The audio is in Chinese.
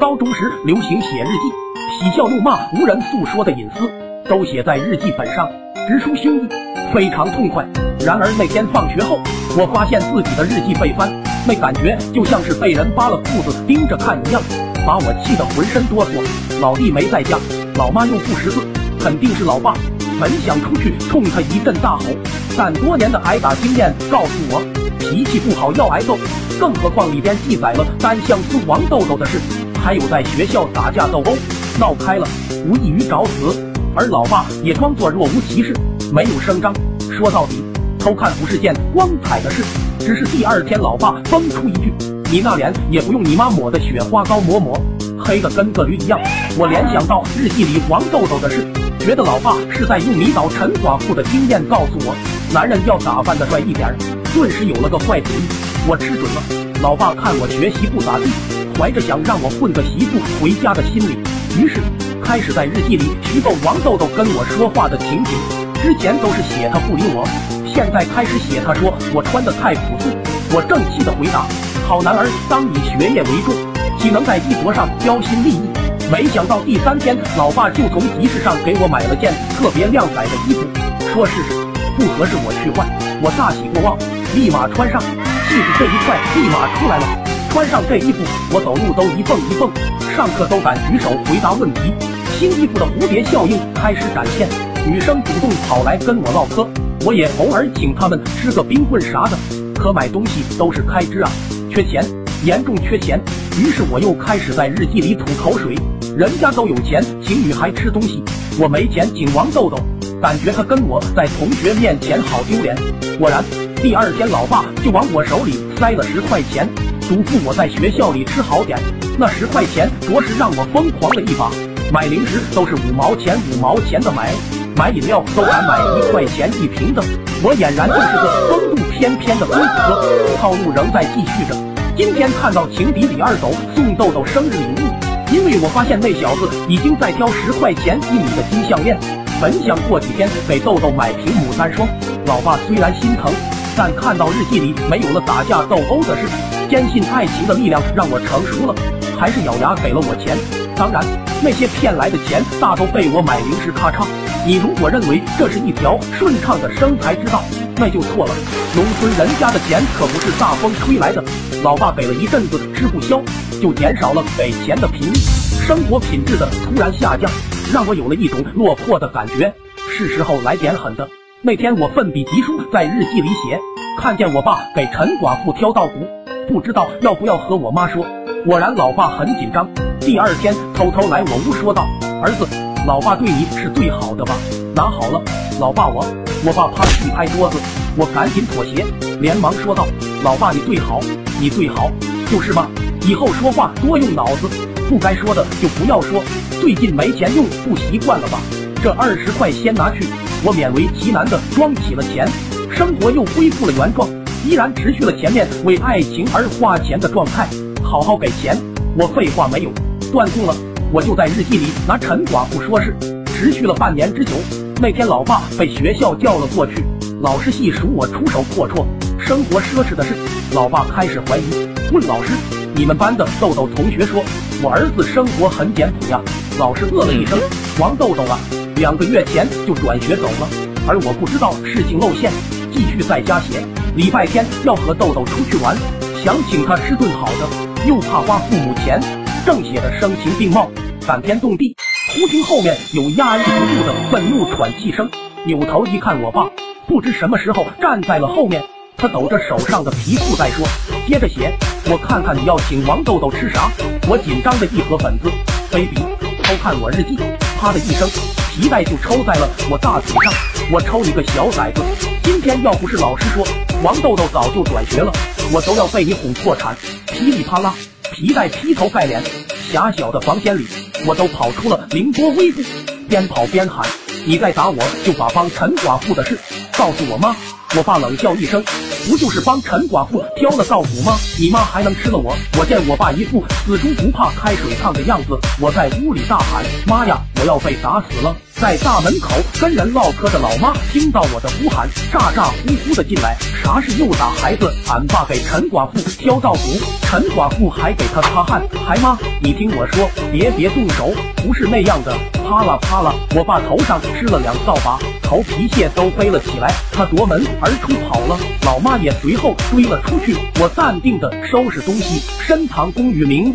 高中时流行写日记，嬉笑怒骂无人诉说的隐私，都写在日记本上，直抒胸臆，非常痛快。然而那天放学后，我发现自己的日记被翻，那感觉就像是被人扒了裤子盯着看一样，把我气得浑身哆嗦。老弟没在家，老妈又不识字，肯定是老爸。本想出去冲他一阵大吼，但多年的挨打经验告诉我，脾气不好要挨揍。更何况里边记载了单相思王豆豆的事，还有在学校打架斗殴，闹开了，无异于找死。而老爸也装作若无其事，没有声张。说到底，偷看不是件光彩的事。只是第二天，老爸蹦出一句：“你那脸也不用你妈抹的雪花膏抹抹，黑的跟个驴一样。”我联想到日记里王豆豆的事。觉得老爸是在用迷倒陈寡妇的经验告诉我，男人要打扮的帅一点。顿时有了个坏主意，我吃准了。老爸看我学习不咋地，怀着想让我混个媳妇回家的心理，于是开始在日记里虚构王豆豆跟我说话的情景。之前都是写他不理我，现在开始写他说我穿的太朴素。我正气的回答：好男儿当以学业为重，岂能在衣着上标新立异？没想到第三天，老爸就从集市上给我买了件特别靓仔的衣服，说试试，不合适我去换。我大喜过望，立马穿上，气质这一块立马出来了。穿上这衣服，我走路都一蹦一蹦，上课都敢举手回答问题。新衣服的蝴蝶效应开始展现，女生主动跑来跟我唠嗑，我也偶尔请她们吃个冰棍啥的。可买东西都是开支啊，缺钱，严重缺钱。于是我又开始在日记里吐口水。人家都有钱请女孩吃东西，我没钱请王豆豆，感觉他跟我在同学面前好丢脸。果然，第二天老爸就往我手里塞了十块钱，嘱咐我在学校里吃好点。那十块钱着实让我疯狂了一把，买零食都是五毛钱五毛钱的买，买饮料都敢买一块钱一瓶的。我俨然就是个风度翩翩的公子哥，套路仍在继续着。今天看到情敌李二狗送豆豆生日礼物。因为我发现那小子已经在挑十块钱一米的金项链，本想过几天给豆豆买瓶牡丹霜。老爸虽然心疼，但看到日记里没有了打架斗殴的事，坚信爱情的力量让我成熟了，还是咬牙给了我钱。当然，那些骗来的钱大都被我买零食咔嚓。你如果认为这是一条顺畅的生财之道，那就错了。农村人家的钱可不是大风吹来的。老爸给了一阵子。吃不消，就减少了给钱的频率，生活品质的突然下降，让我有了一种落魄的感觉。是时候来点狠的。那天我奋笔疾书在日记里写，看见我爸给陈寡妇挑稻谷，不知道要不要和我妈说。果然，老爸很紧张。第二天偷偷来我屋说道：“儿子。”老爸对你是最好的吧？拿好了，老爸我。我爸啪一拍桌子，我赶紧妥协，连忙说道：“老爸你最好，你最好，就是嘛。以后说话多用脑子，不该说的就不要说。最近没钱用，不习惯了吧？这二十块先拿去。”我勉为其难的装起了钱，生活又恢复了原状，依然持续了前面为爱情而花钱的状态。好好给钱，我废话没有，断供了。我就在日记里拿陈寡妇说事，持续了半年之久。那天，老爸被学校叫了过去，老师细数我出手阔绰、生活奢侈的事。老爸开始怀疑，问老师：“你们班的豆豆同学说我儿子生活很简朴呀？”老师呃了一声：“王豆豆啊，两个月前就转学走了。”而我不知道事情露馅，继续在家写。礼拜天要和豆豆出去玩，想请他吃顿好的，又怕花父母钱，正写得声情并茂。感天动地，忽听后面有压抑不住的愤怒喘气声，扭头一看，我爸不知什么时候站在了后面，他抖着手上的皮裤在说：“接着写，我看看你要请王豆豆吃啥。”我紧张的一盒本子、飞笔，偷看我日记，啪的一声，皮带就抽在了我大腿上。我抽你个小崽子！今天要不是老师说王豆豆早就转学了，我都要被你哄破产。噼里啪啦，皮带劈头盖脸。狭小的房间里，我都跑出了凌波微步，边跑边喊：“你再打我，就把帮陈寡妇的事告诉我妈。”我爸冷笑一声，不就是帮陈寡妇挑了稻谷吗？你妈还能吃了我？我见我爸一副死猪不怕开水烫的样子，我在屋里大喊：妈呀，我要被打死了！在大门口跟人唠嗑的老妈听到我的呼喊，咋咋呼呼的进来，啥是又打孩子？俺爸给陈寡妇挑稻谷，陈寡妇还给他擦汗。孩妈，你听我说，别别动手，不是那样的。啪啦啪啦，我爸头上吃了两扫把，头皮屑都飞了起来，他夺门而出跑了，老妈也随后追了出去。我淡定的收拾东西，深藏功与名。